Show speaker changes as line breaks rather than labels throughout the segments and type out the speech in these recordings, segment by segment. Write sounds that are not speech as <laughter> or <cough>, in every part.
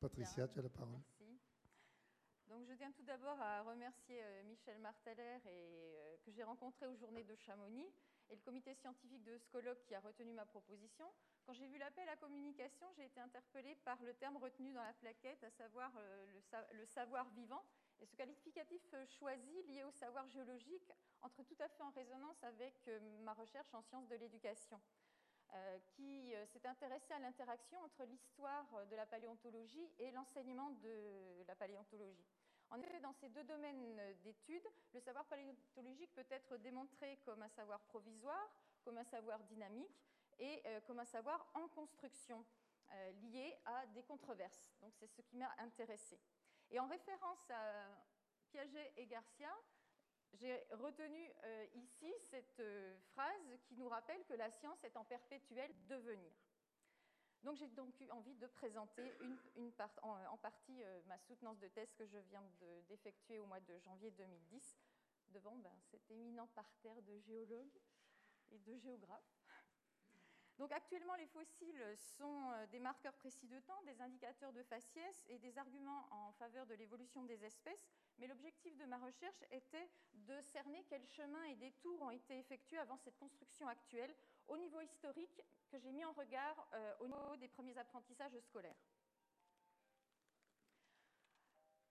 Patricia, tu as la parole.
Merci. Donc, je tiens tout d'abord à remercier euh, Michel Marteller et, euh, que j'ai rencontré aux Journées de Chamonix et le comité scientifique de Scolope qui a retenu ma proposition. Quand j'ai vu l'appel à communication, j'ai été interpellée par le terme retenu dans la plaquette, à savoir euh, le, le savoir vivant. Et ce qualificatif choisi, lié au savoir géologique, entre tout à fait en résonance avec ma recherche en sciences de l'éducation. Euh, qui euh, s'est intéressé à l'interaction entre l'histoire de la paléontologie et l'enseignement de la paléontologie. En effet, dans ces deux domaines d'études, le savoir paléontologique peut être démontré comme un savoir provisoire, comme un savoir dynamique et euh, comme un savoir en construction lié à des controverses. Donc c'est ce qui m'a intéressé. Et en référence à Piaget et Garcia, j'ai retenu euh, ici cette euh, phrase qui nous rappelle que la science est en perpétuel devenir. Donc j'ai donc eu envie de présenter en, partie euh, ma soutenance de thèse que je viens d'effectuer au mois de janvier 2010 devant ben, cet éminent parterre de géologues et de géographes. Donc actuellement, les fossiles sont euh, des marqueurs précis de temps, des indicateurs de faciès et des arguments en faveur de l'évolution des espèces. Mais l'objectif de ma recherche était de cerner quels chemins et détours ont été effectués avant cette construction actuelle au niveau historique que j'ai mis en regard euh, au niveau des premiers apprentissages scolaires.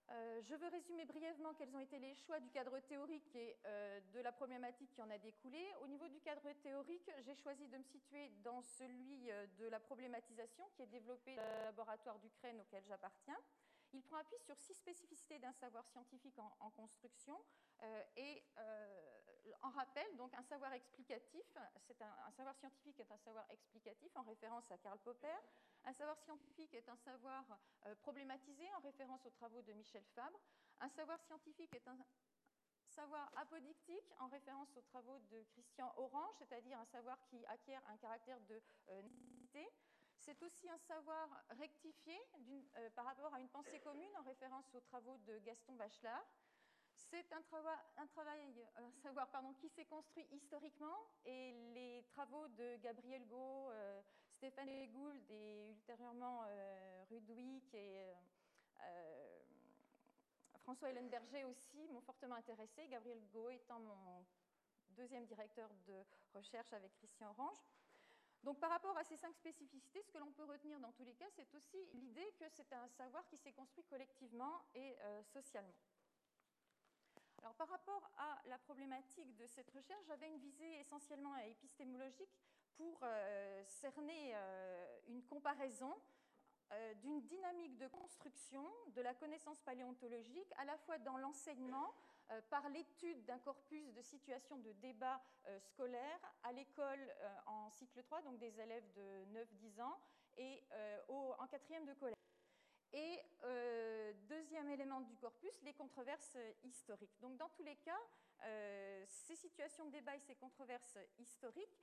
Euh, je veux résumer brièvement quels ont été les choix du cadre théorique et euh, de la problématique qui en a découlé. Au niveau du cadre théorique, j'ai choisi de me situer dans celui euh, de la problématisation qui est développé dans le laboratoire d'Ukraine auquel j'appartiens. Il prend appui sur six spécificités d'un savoir scientifique en, construction et en rappel, donc un savoir explicatif, c'est un, savoir scientifique est un savoir explicatif en référence à Karl Popper, un savoir scientifique est un savoir euh, problématisé en référence aux travaux de Michel Fabre, un savoir scientifique est un savoir apodictique en référence aux travaux de Christian Orange, c'est-à-dire un savoir qui acquiert un caractère de nécessité. C'est aussi un savoir rectifié euh, par rapport à une pensée commune en référence aux travaux de Gaston Bachelard. C'est un, travail, un savoir pardon, qui s'est construit historiquement et les travaux de Gabriel Gau, euh, Stéphane Gould et ultérieurement euh, Rudwick et euh, François Berger aussi m'ont fortement intéressé, Gabriel Gau étant mon deuxième directeur de recherche avec Christian Orange. Donc par rapport à ces cinq spécificités, ce que l'on peut retenir dans tous les cas, c'est aussi l'idée que c'est un savoir qui s'est construit collectivement et euh, socialement. Par rapport à la problématique de cette recherche, j'avais une visée essentiellement épistémologique pour euh, cerner euh, une comparaison euh, d'une dynamique de construction de la connaissance paléontologique, à la fois dans l'enseignement, par l'étude d'un corpus de situations de débat scolaire à l'école en cycle 3, donc des élèves de 9-10 ans, et en quatrième de collège. Et deuxième élément du corpus, les controverses historiques. Donc dans tous les cas, ces situations de débat et ces controverses historiques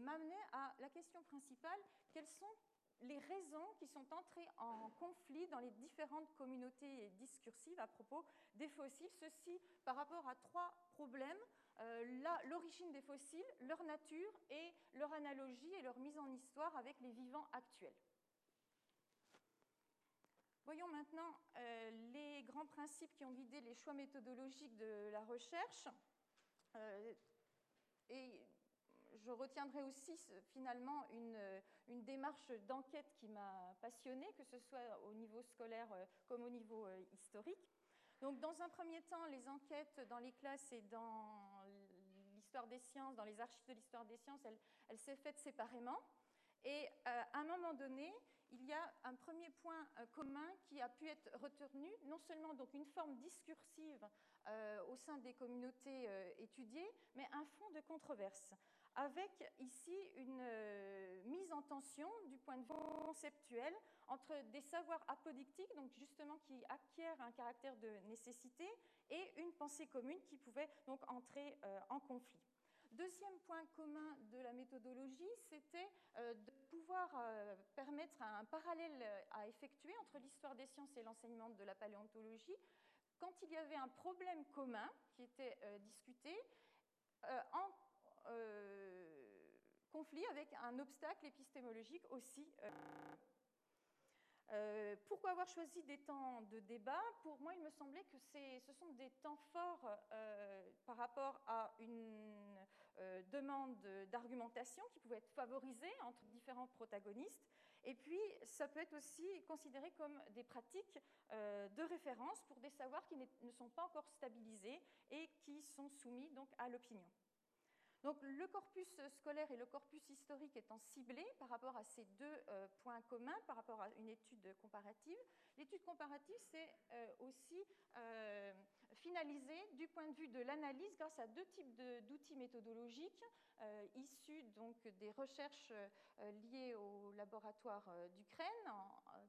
m'amenaient à la question principale, quelles sont les raisons qui sont entrées en conflit dans les différentes communautés discursives à propos des fossiles, ceci par rapport à trois problèmes, euh, l'origine des fossiles, leur nature et leur analogie et leur mise en histoire avec les vivants actuels. Voyons maintenant euh, les grands principes qui ont guidé les choix méthodologiques de la recherche. Euh, et je retiendrai aussi finalement une, démarche d'enquête qui m'a passionnée, que ce soit au niveau scolaire euh, comme au niveau euh, historique. Donc, dans un premier temps, les enquêtes dans les classes et dans l'histoire des sciences, dans les archives de l'histoire des sciences, elles, s'est faites séparément. Et euh, à un moment donné, il y a un premier point euh, commun qui a pu être retenu, non seulement donc une forme discursive euh, au sein des communautés étudiées, mais un fond de controverse, avec ici une mise en tension du point de vue conceptuel entre des savoirs apodictiques, donc justement qui acquièrent un caractère de nécessité, et une pensée commune qui pouvait donc entrer en conflit. Deuxième point commun de la méthodologie, c'était euh, de pouvoir euh, permettre un parallèle à effectuer entre l'histoire des sciences et l'enseignement de la paléontologie quand il y avait un problème commun qui était euh, discuté en conflit avec un obstacle épistémologique aussi. pourquoi avoir choisi des temps de débat? Pour moi, il me semblait que ce sont des temps forts par rapport à une demande d'argumentation qui pouvait être favorisée entre différents protagonistes et puis, ça peut être aussi considéré comme des pratiques euh, de référence pour des savoirs qui ne sont pas encore stabilisés et qui sont soumis donc à l'opinion. Donc, le corpus scolaire et le corpus historique étant ciblés par rapport à ces deux euh, points communs, par rapport à une étude comparative, l'étude comparative, c'est euh, aussi finalisée du point de vue de l'analyse grâce à deux types d'outils méthodologiques euh, issus donc des recherches euh, liées au laboratoire euh, d'Ukraine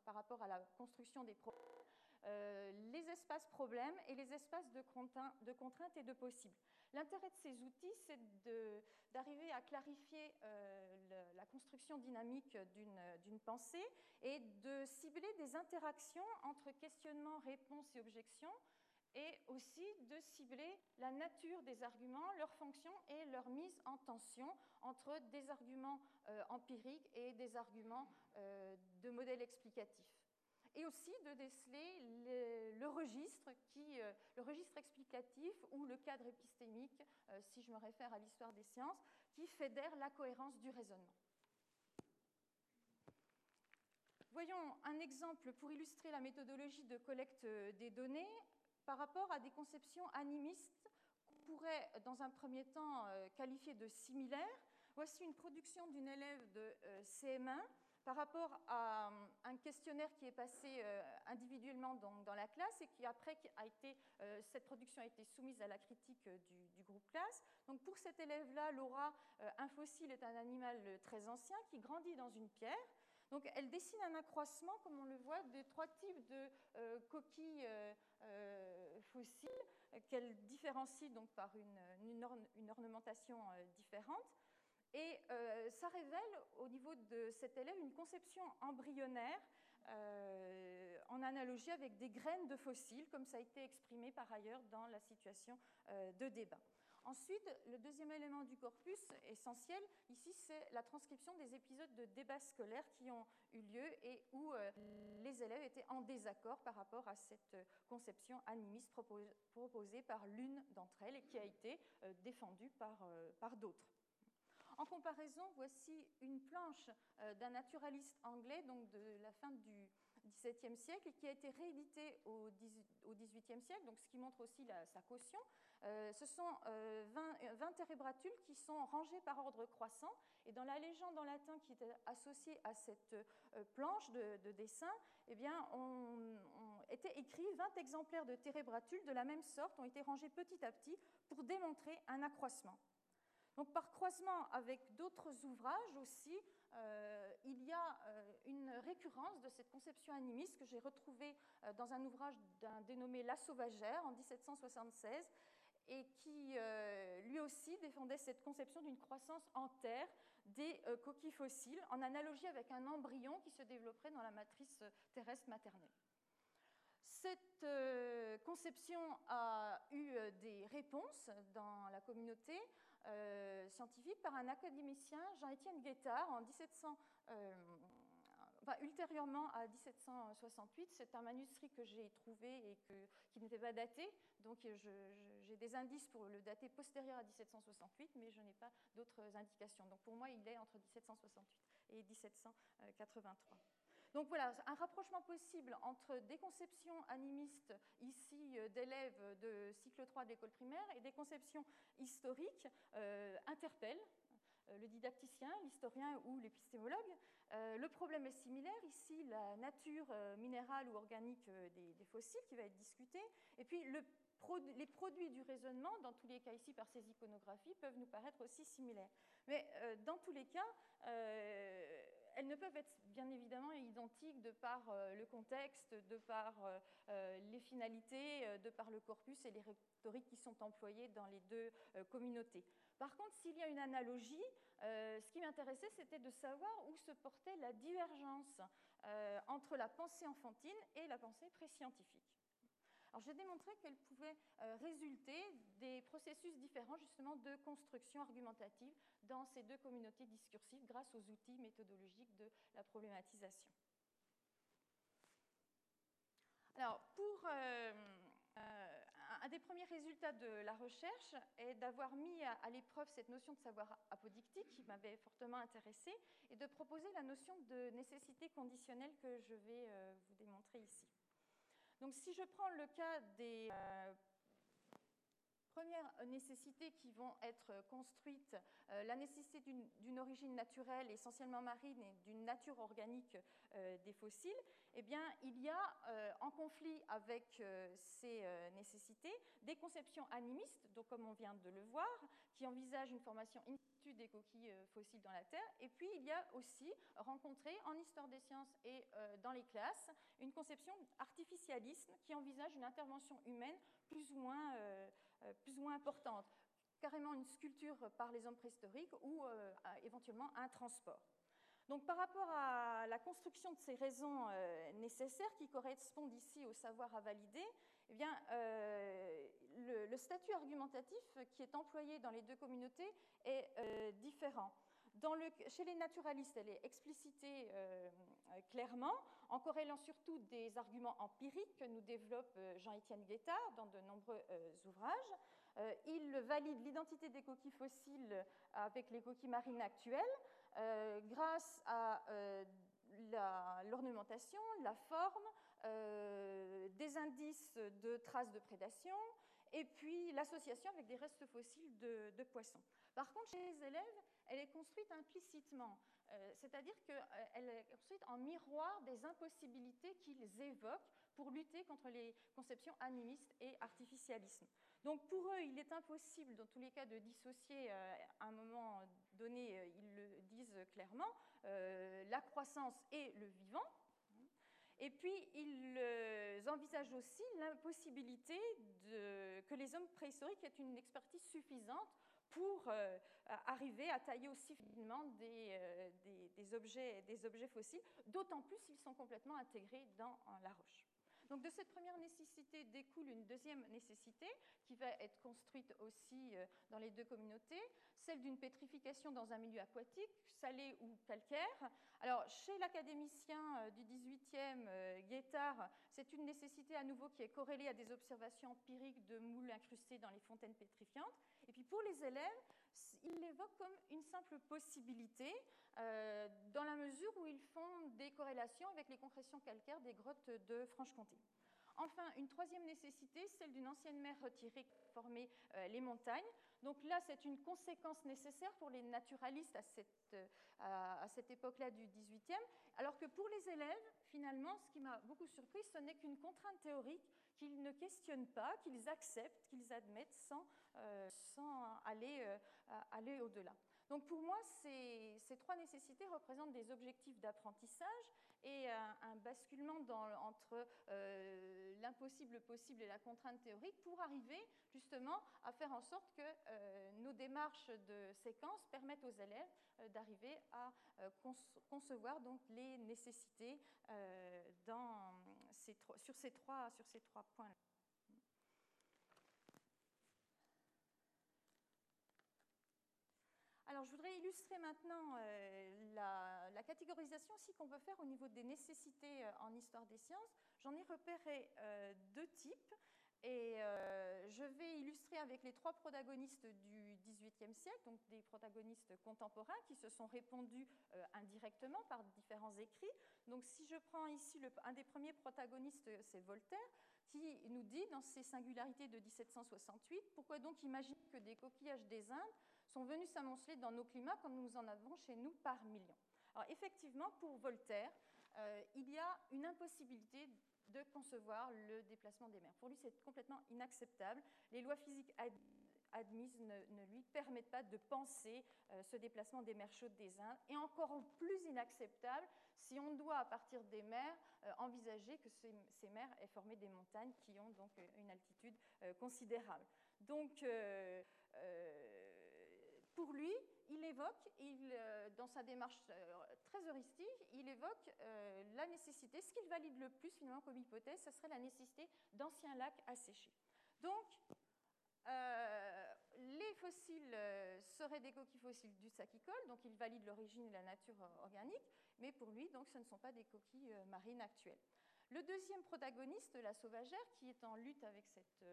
par rapport à la construction des problèmes, les espaces problèmes et les espaces de, contraintes et de possibles. L'intérêt de ces outils, c'est d'arriver à clarifier la construction dynamique d'une pensée et de cibler des interactions entre questionnement, réponse et objection et aussi de cibler la nature des arguments, leur fonction et leur mise en tension entre des arguments euh, empiriques et des arguments euh, de modèles explicatifs. Et aussi de déceler euh, le registre explicatif ou le cadre épistémique, si je me réfère à l'histoire des sciences, qui fédère la cohérence du raisonnement. Voyons un exemple pour illustrer la méthodologie de collecte des données par rapport à des conceptions animistes qu'on pourrait, dans un premier temps, euh, qualifier de similaires. Voici une production d'une élève de euh, CM1 par rapport à euh, un questionnaire qui est passé individuellement dans, la classe et qui après a été, cette production a été soumise à la critique du, groupe classe. Donc pour cette élève-là, Laura, un fossile est un animal très ancien qui grandit dans une pierre. Donc elle dessine un accroissement, comme on le voit, des trois types de euh, coquilles euh, euh, fossiles qu'elle différencie donc par une, ornementation différente. Et ça révèle au niveau de cet élève une conception embryonnaire en analogie avec des graines de fossiles, comme ça a été exprimé par ailleurs dans la situation de débat. Ensuite, le deuxième élément du corpus essentiel, ici, c'est la transcription des épisodes de débats scolaires qui ont eu lieu et où euh, les élèves étaient en désaccord par rapport à cette conception animiste proposée par l'une d'entre elles et qui a été euh, défendue par, euh, d'autres. En comparaison, voici une planche d'un naturaliste anglais, donc de la fin du XVIIe siècle, qui a été rééditée au XVIIIe siècle, donc ce qui montre aussi sa caution. Euh, ce sont 20, euh, 20 térébratules qui sont rangées par ordre croissant. Et dans la légende en latin qui était associée à cette euh, planche de, dessin, eh bien, on, était écrit 20 exemplaires de térébratules de la même sorte ont été rangés petit à petit pour démontrer un accroissement. Donc, par croisement avec d'autres ouvrages aussi, il y a une récurrence de cette conception animiste que j'ai retrouvée dans un ouvrage d'un dénommé La Sauvagère en 1776 et qui euh, lui aussi défendait cette conception d'une croissance en terre des euh, coquilles fossiles, en analogie avec un embryon qui se développerait dans la matrice euh, terrestre maternelle. Cette conception a eu des réponses dans la communauté scientifique par un académicien, Jean-Étienne Guettard, en 1700 ultérieurement à 1768, c'est un manuscrit que j'ai trouvé et qui n'était pas daté, donc j'ai des indices pour le dater postérieur à 1768, mais je n'ai pas d'autres indications. Donc pour moi, il est entre 1768 et 1783. Donc voilà, un rapprochement possible entre des conceptions animistes ici euh, d'élèves de cycle 3 de l'école primaire et des conceptions historiques euh, interpelle euh, le didacticien, l'historien ou l'épistémologue. Euh, le problème est similaire. Ici, la nature euh, minérale ou organique des, fossiles qui va être discutée. Et puis, les produits du raisonnement, dans tous les cas ici par ces iconographies, peuvent nous paraître aussi similaires. Mais dans tous les cas, elles ne peuvent être bien évidemment identiques de par le contexte, de par les finalités, de par le corpus et les rhétoriques qui sont employées dans les deux communautés. Par contre, s'il y a une analogie, euh, ce qui m'intéressait, c'était de savoir où se portait la divergence euh, entre la pensée enfantine et la pensée préscientifique. Alors, j'ai démontré qu'elle pouvait euh, résulter des processus différents, justement, de construction argumentative dans ces deux communautés discursives grâce aux outils méthodologiques de la problématisation. Alors, pour un des premiers résultats de la recherche est d'avoir mis à, l'épreuve cette notion de savoir apodictique qui m'avait fortement intéressée et de proposer la notion de nécessité conditionnelle que je vais euh, vous démontrer ici. Donc si je prends le cas des euh, premières nécessités qui vont être construites, euh, la nécessité d'une origine naturelle, essentiellement marine, et d'une nature organique euh, des fossiles, eh bien, il y a euh, en conflit avec ces nécessités des conceptions animistes, donc comme on vient de le voir, qui envisagent une formation in situ des coquilles fossiles dans la Terre, et puis il y a aussi rencontré en histoire des sciences et dans les classes une conception artificialiste qui envisage une intervention humaine plus ou moins euh, plus ou moins importante, carrément une sculpture par les hommes préhistoriques ou euh, éventuellement un transport. Donc par rapport à la construction de ces raisons euh, nécessaires qui correspondent ici au savoir à valider, eh bien, le, statut argumentatif qui est employé dans les deux communautés est différent. Chez les naturalistes, elle est explicitée clairement, en corrélant surtout des arguments empiriques que nous développe euh, Jean-Étienne Guettard dans de nombreux euh, ouvrages. Euh, il valide l'identité des coquilles fossiles avec les coquilles marines actuelles grâce à l'ornementation, la, forme, des indices de traces de prédation et puis l'association avec des restes fossiles de, poissons. Par contre, chez les élèves, elle est construite implicitement. Euh, c'est-à-dire qu'elle est construite en miroir des impossibilités qu'ils évoquent pour lutter contre les conceptions animistes et artificialisme. Donc pour eux, il est impossible, dans tous les cas, de dissocier euh, à un moment donné, euh, ils le disent clairement, la croissance et le vivant. Et puis, ils envisagent aussi l'impossibilité que les hommes préhistoriques aient une expertise suffisante pour euh, arriver à tailler aussi finement euh, des, objets, des objets fossiles, d'autant plus s'ils sont complètement intégrés dans la roche. Donc de cette première nécessité découle une deuxième nécessité qui va être construite aussi euh, dans les deux communautés, celle d'une pétrification dans un milieu aquatique, salé ou calcaire. Alors chez l'académicien du 18e, Guettard, c'est une nécessité à nouveau qui est corrélée à des observations empiriques de moules incrustés dans les fontaines pétrifiantes. Et puis pour les élèves, ils l'évoquent comme une simple possibilité, euh, dans la avec les concrétions calcaires des grottes de Franche-Comté. Enfin, une troisième nécessité, celle d'une ancienne mer retirée qui formait euh, les montagnes. Donc là, c'est une conséquence nécessaire pour les naturalistes à cette, euh, cette époque-là du 18e, alors que pour les élèves, finalement, ce qui m'a beaucoup surpris, ce n'est qu'une contrainte théorique qu'ils ne questionnent pas, qu'ils acceptent, qu'ils admettent sans, euh, sans aller, aller au-delà. Donc pour moi, ces, trois nécessités représentent des objectifs d'apprentissage et un, basculement entre euh, l'impossible possible et la contrainte théorique pour arriver justement à faire en sorte que nos démarches de séquence permettent aux élèves d'arriver à concevoir donc les nécessités sur, ces trois, sur ces trois points-là. Alors, je voudrais illustrer maintenant euh, la, catégorisation aussi qu'on peut faire au niveau des nécessités euh, en histoire des sciences. J'en ai repéré euh, deux types. Et je vais illustrer avec les trois protagonistes du XVIIIe siècle, donc des protagonistes contemporains qui se sont répondus indirectement par différents écrits. Donc si je prends ici un des premiers protagonistes, c'est Voltaire, qui nous dit dans ses singularités de 1768, pourquoi donc imaginer que des coquillages des Indes sont venus s'amonceler dans nos climats comme nous en avons chez nous par millions. Alors effectivement, pour Voltaire, euh, il y a une impossibilité de concevoir le déplacement des mers. Pour lui, c'est complètement inacceptable. Les lois physiques admises ne, lui permettent pas de penser euh, ce déplacement des mers chaudes des Indes, et encore plus inacceptable si on doit, à partir des mers, euh, envisager que ces, mers aient formé des montagnes qui ont donc une altitude considérable. Donc, pour lui, il évoque, euh, dans sa démarche euh, très heuristique, il évoque euh, la nécessité, ce qu'il valide le plus finalement comme hypothèse, ce serait la nécessité d'anciens lacs asséchés. Donc, les fossiles seraient des coquilles fossiles du saccicole, donc il valide l'origine et la nature organique, mais pour lui, donc, ce ne sont pas des coquilles marines actuelles. Le deuxième protagoniste, la sauvagère, qui est en lutte avec cette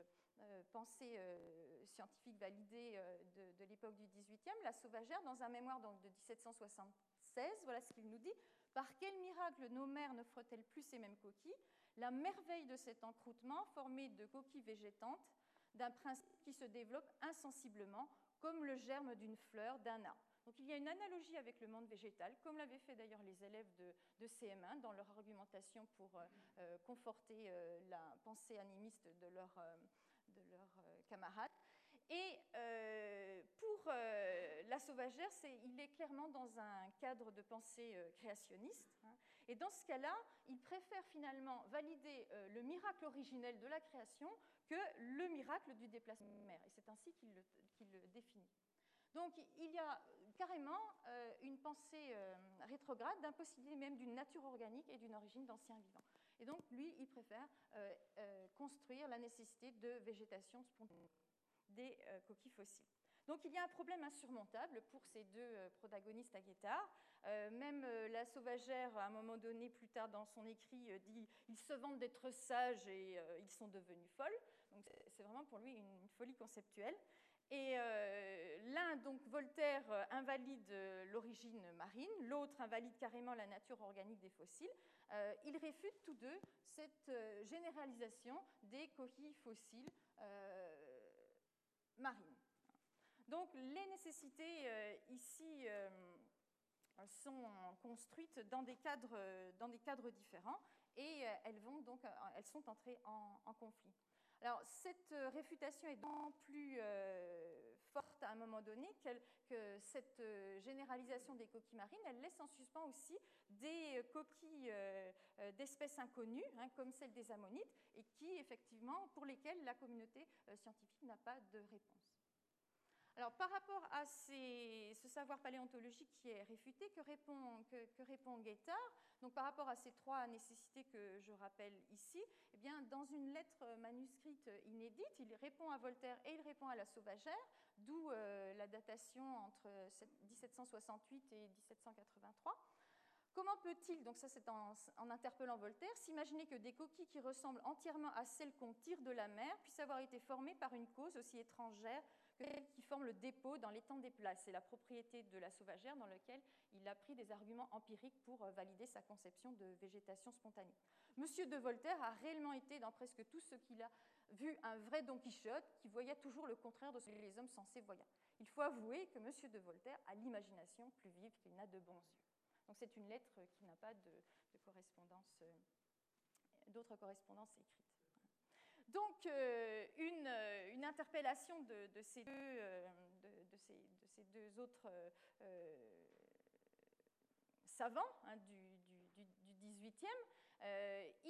euh, pensée euh, scientifique validée de, de l'époque du XVIIIe, la sauvagère, dans un mémoire donc, de 1776, voilà ce qu'il nous dit. Par quel miracle nos mères n'offrent-elles plus ces mêmes coquilles? La merveille de cet encroûtement formé de coquilles végétantes, d'un principe qui se développe insensiblement, comme le germe d'une fleur, d'un arbre. Donc il y a une analogie avec le monde végétal, comme l'avaient fait d'ailleurs les élèves de, de, CM1 dans leur argumentation pour euh, euh conforter euh, la pensée animiste de leurs leur, camarades. Et pour la sauvagère, il est clairement dans un cadre de pensée créationniste. Hein, et dans ce cas-là, il préfère finalement valider le miracle originel de la création que le miracle du déplacement de mer. Et c'est ainsi qu'il le, qu le, définit. Donc il y a carrément euh, une pensée euh, rétrograde d'impossibilité même d'une nature organique et d'une origine d'anciens vivants. Et donc lui, il préfère euh, euh construire la nécessité de végétation spontanée des euh, coquilles fossiles. Donc il y a un problème insurmontable pour ces deux euh, protagonistes à Guettard. Euh, même euh, la sauvagère, à un moment donné, plus tard dans son écrit, dit ils se vantent d'être sages et ils sont devenus folles. Donc c'est vraiment pour lui une, folie conceptuelle. Et euh, l'un, donc Voltaire, euh, invalide l'origine marine, l'autre invalide carrément la nature organique des fossiles. Euh, ils réfutent tous deux cette généralisation des coquilles fossiles marines. Donc les nécessités euh, ici euh, sont construites dans des cadres, différents et euh, elles, vont donc, elles sont entrées en, en conflit. Alors, cette réfutation est d'autant plus euh, forte à un moment donné qu que cette généralisation des coquilles marines, elle laisse en suspens aussi des coquilles euh, d'espèces inconnues, hein, comme celle des ammonites, et qui, effectivement, pour lesquelles la communauté euh, scientifique n'a pas de réponse. Alors, par rapport à ce savoir paléontologique qui est réfuté, que répond, que, que répond Guettard Donc, par rapport à ces trois nécessités que je rappelle ici, dans une lettre manuscrite inédite, il répond à Voltaire et il répond à la sauvagère, d'où euh, la datation entre 1768 et 1783. Comment peut-il, donc ça c'est en, interpellant Voltaire, s'imaginer que des coquilles qui ressemblent entièrement à celles qu'on tire de la mer puissent avoir été formées par une cause aussi étrangère qui forme le dépôt dans l'étang des places. C'est la propriété de la sauvagère dans laquelle il a pris des arguments empiriques pour euh, valider sa conception de végétation spontanée. Monsieur de Voltaire a réellement été, dans presque tout ce qu'il a vu, un vrai Don Quichotte qui voyait toujours le contraire de ce que les hommes censés voyaient. Il faut avouer que Monsieur de Voltaire a l'imagination plus vive qu'il n'a de bons yeux. Donc c'est une lettre qui n'a pas de, correspondance, euh, d'autres correspondances écrites. Donc, euh, une, euh, une, interpellation de, ces deux, euh, de, ces, de, ces, deux, autres savants hein, du, du, du, 18e. Euh, il,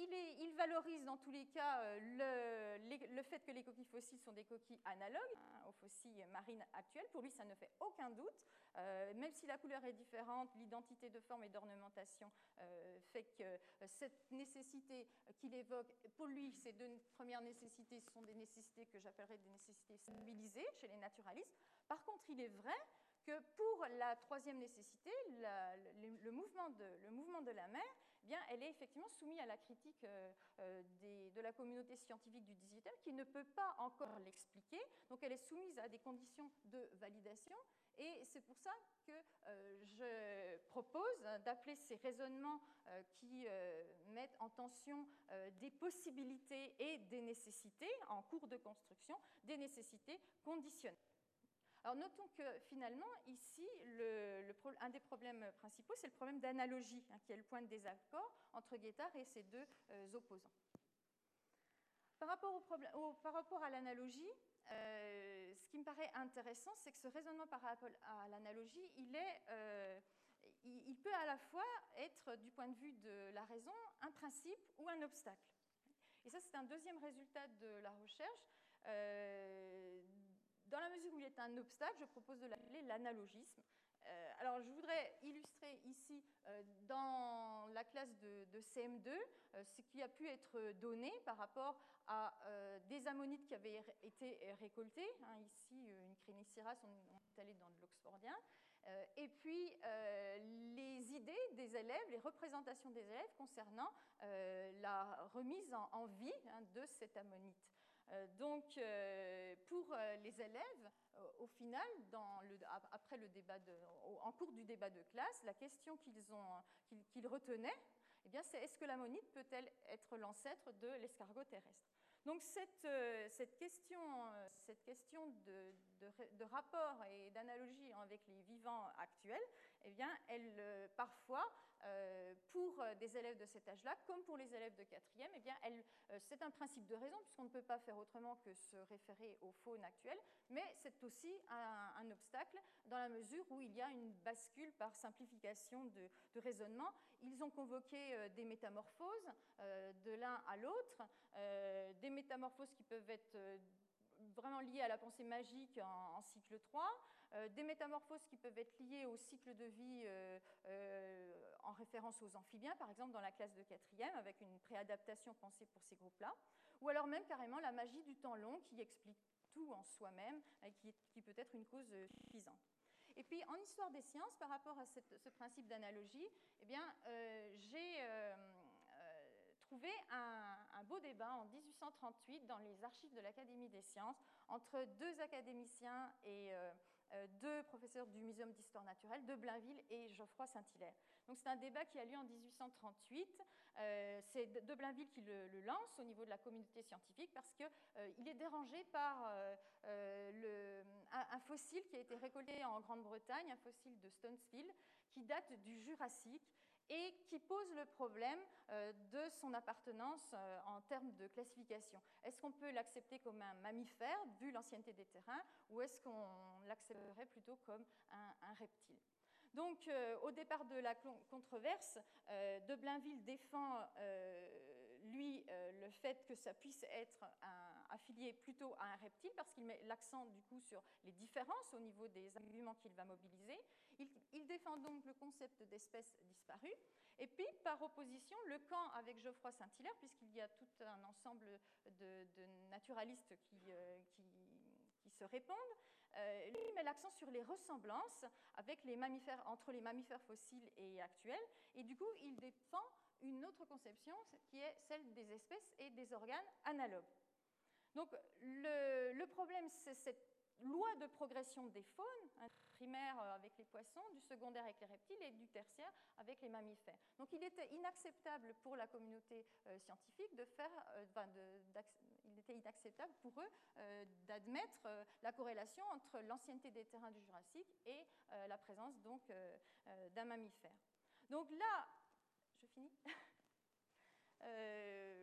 est, il, valorise dans tous les cas le, les, le, fait que les coquilles fossiles sont des coquilles analogues hein, aux fossiles marines actuelles. Pour lui, ça ne fait aucun doute. Euh, même si la couleur est différente, l'identité de forme et d'ornementation euh, fait que euh, cette nécessité qu'il évoque, pour lui, ces deux premières nécessités sont des nécessités que j'appellerais des nécessités stabilisées chez les naturalistes. Par contre, il est vrai que pour la troisième nécessité, le, mouvement de, la mer, elle est effectivement soumise à la critique euh, euh de la communauté scientifique du 18e qui ne peut pas encore l'expliquer. Donc elle est soumise à des conditions de validation et c'est pour ça que euh, je propose d'appeler ces raisonnements qui mettent en tension des possibilités et des nécessités en cours de construction, des nécessités conditionnelles. Notons que finalement, ici, un des problèmes principaux, c'est le problème d'analogie, hein, qui est le point de désaccord entre Guettard et ses deux euh, opposants. Par rapport, à l'analogie, euh, ce qui me paraît intéressant, c'est que ce raisonnement par rapport à l'analogie, il, euh, il, peut à la fois être, du point de vue de la raison, un principe ou un obstacle. Et ça, c'est un deuxième résultat de la recherche. Dans la mesure où il est un obstacle, je propose de l'appeler l'analogisme. Euh, alors, je voudrais illustrer ici, euh, dans la classe de, de CM2, euh, ce qui a pu être donné par rapport à des ammonites qui avaient été récoltées. Hein, ici, une crénicirase, on, est allé dans de l'oxfordien. et puis les idées des élèves, les représentations des élèves concernant la remise en, vie hein, de cet ammonite. Donc, pour les élèves, au final, après le débat en cours du débat de classe, la question qu'ils retenaient, eh c'est est-ce que l'ammonite peut-elle être l'ancêtre de l'escargot terrestre? Donc cette, euh, question, euh, cette question de, rapport et d'analogie avec les vivants actuels, eh bien, elle, euh, parfois, euh, pour des élèves de cet âge-là, comme pour les élèves de quatrième, eh bien, euh, c'est un principe de raison, puisqu'on ne peut pas faire autrement que se référer aux faunes actuelles, mais c'est aussi un, obstacle dans la mesure où il y a une bascule par simplification de, raisonnement. Ils ont convoqué des métamorphoses de l'un à l'autre, des métamorphoses qui peuvent être vraiment liées à la pensée magique en, cycle 3, euh, des métamorphoses qui peuvent être liées au cycle de vie euh, euh, en référence aux amphibiens, par exemple dans la classe de quatrième, avec une préadaptation pensée pour ces groupes-là, ou alors même carrément la magie du temps long qui explique tout en soi-même, et qui, peut être une cause suffisante. Et puis en histoire des sciences, par rapport à ce principe d'analogie, eh bien, j'ai trouvé un, un, beau débat en 1838 dans les archives de l'Académie des sciences entre deux académiciens et euh, deux professeurs du Muséum d'histoire naturelle de Blainville et Geoffroy Saint-Hilaire. Donc c'est un débat qui a lieu en 1838. Euh, c'est de Blainville qui le, lance au niveau de la communauté scientifique parce qu'il euh, est dérangé par le, un, fossile qui a été récolté en Grande-Bretagne, un fossile de Stonesville, qui date du Jurassique et qui pose le problème euh, de son appartenance euh, en termes de classification. Est-ce qu'on peut l'accepter comme un mammifère, vu l'ancienneté des terrains, ou est-ce qu'on l'accepterait plutôt comme un, reptile? Donc, euh, au départ de la controverse, De Blainville défend, lui, le fait que ça puisse être affilié plutôt à un reptile, parce qu'il met l'accent, du coup, sur les différences au niveau des arguments qu'il va mobiliser. Il, défend donc le concept d'espèce disparue. Et puis, par opposition, le camp avec Geoffroy Saint-Hilaire, puisqu'il y a tout un ensemble de, naturalistes qui, euh, qui, se répondent, euh, lui met l'accent sur les ressemblances entre les mammifères fossiles et actuels. Et du coup, il défend une autre conception qui est celle des espèces et des organes analogues. Donc, le, le problème, c'est cette loi de progression des faunes, hein, primaire euh, avec les poissons, du secondaire avec les reptiles et du tertiaire avec les mammifères. Donc il était inacceptable pour la communauté euh, scientifique de faire, euh, il était inacceptable pour eux d'admettre la corrélation entre l'ancienneté des terrains du Jurassique et la présence donc d'un mammifère. Donc là, je finis. <laughs> Euh,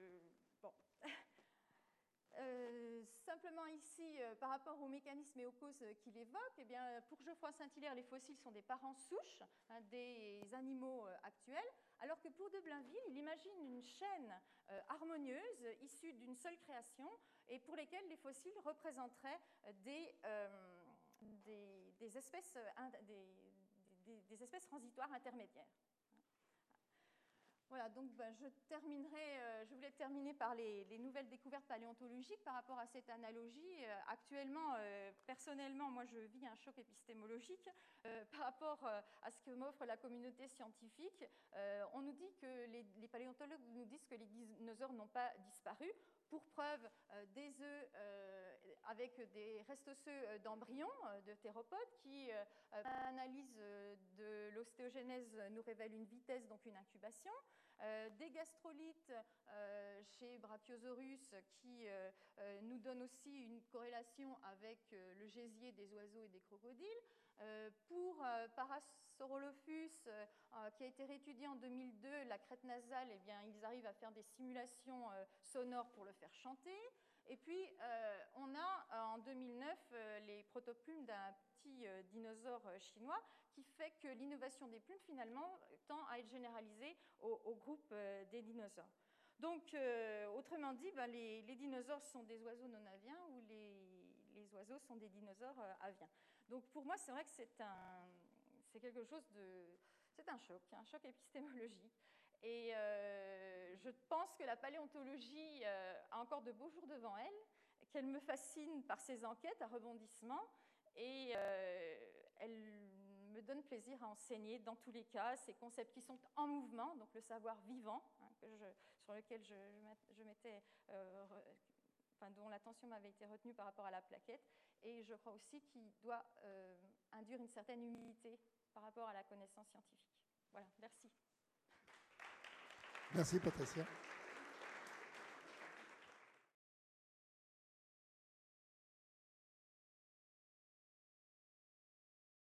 simplement ici, euh, par rapport aux mécanismes et aux causes qu'il évoque, eh bien, pour Geoffroy Saint-Hilaire, les fossiles sont des parents souches hein, des animaux euh, actuels, alors que pour de Blainville, il imagine une chaîne harmonieuse issue d'une seule création et pour lesquelles les fossiles représenteraient des, espèces, des espèces transitoires intermédiaires. Voilà, donc je terminerai, euh, je voulais terminer par les, nouvelles découvertes paléontologiques par rapport à cette analogie. Euh, actuellement, euh, personnellement, moi je vis un choc épistémologique par rapport à ce que m'offre la communauté scientifique. on nous dit que les, les, paléontologues nous disent que les dinosaures n'ont pas disparu. Pour preuve, des œufs avec des restes osseux d'embryons de théropodes qui, par analyse de l'ostéogenèse, nous révèlent une vitesse, donc une incubation. Euh, des gastrolites euh, chez Brachiosaurus qui euh, nous donnent aussi une corrélation avec le gésier des oiseaux et des crocodiles. pour Parasaurolophus, qui a été réétudié en 2002, la crête nasale, eh bien, ils arrivent à faire des simulations sonores pour le faire chanter. Et puis, on a en 2009 les protoplumes d'un petit dinosaure chinois qui fait que l'innovation des plumes, finalement, tend à être généralisée au, groupe euh, des dinosaures. Donc, euh, autrement dit, ben, les, dinosaures sont des oiseaux non aviens ou les, les oiseaux sont des dinosaures euh, aviens. Donc, pour moi, c'est vrai que c'est quelque chose de, c'est un choc, un choc épistémologique. Et je pense que la paléontologie a encore de beaux jours devant elle, qu'elle me fascine par ses enquêtes à rebondissement, et elle me donne plaisir à enseigner dans tous les cas ces concepts qui sont en mouvement, donc le savoir vivant, hein, sur lequel je, m'étais, euh, dont l'attention m'avait été retenue par rapport à la plaquette, et je crois aussi qu'il doit euh, induire une certaine humilité par rapport à la connaissance scientifique. Voilà, merci.
Merci Patricia.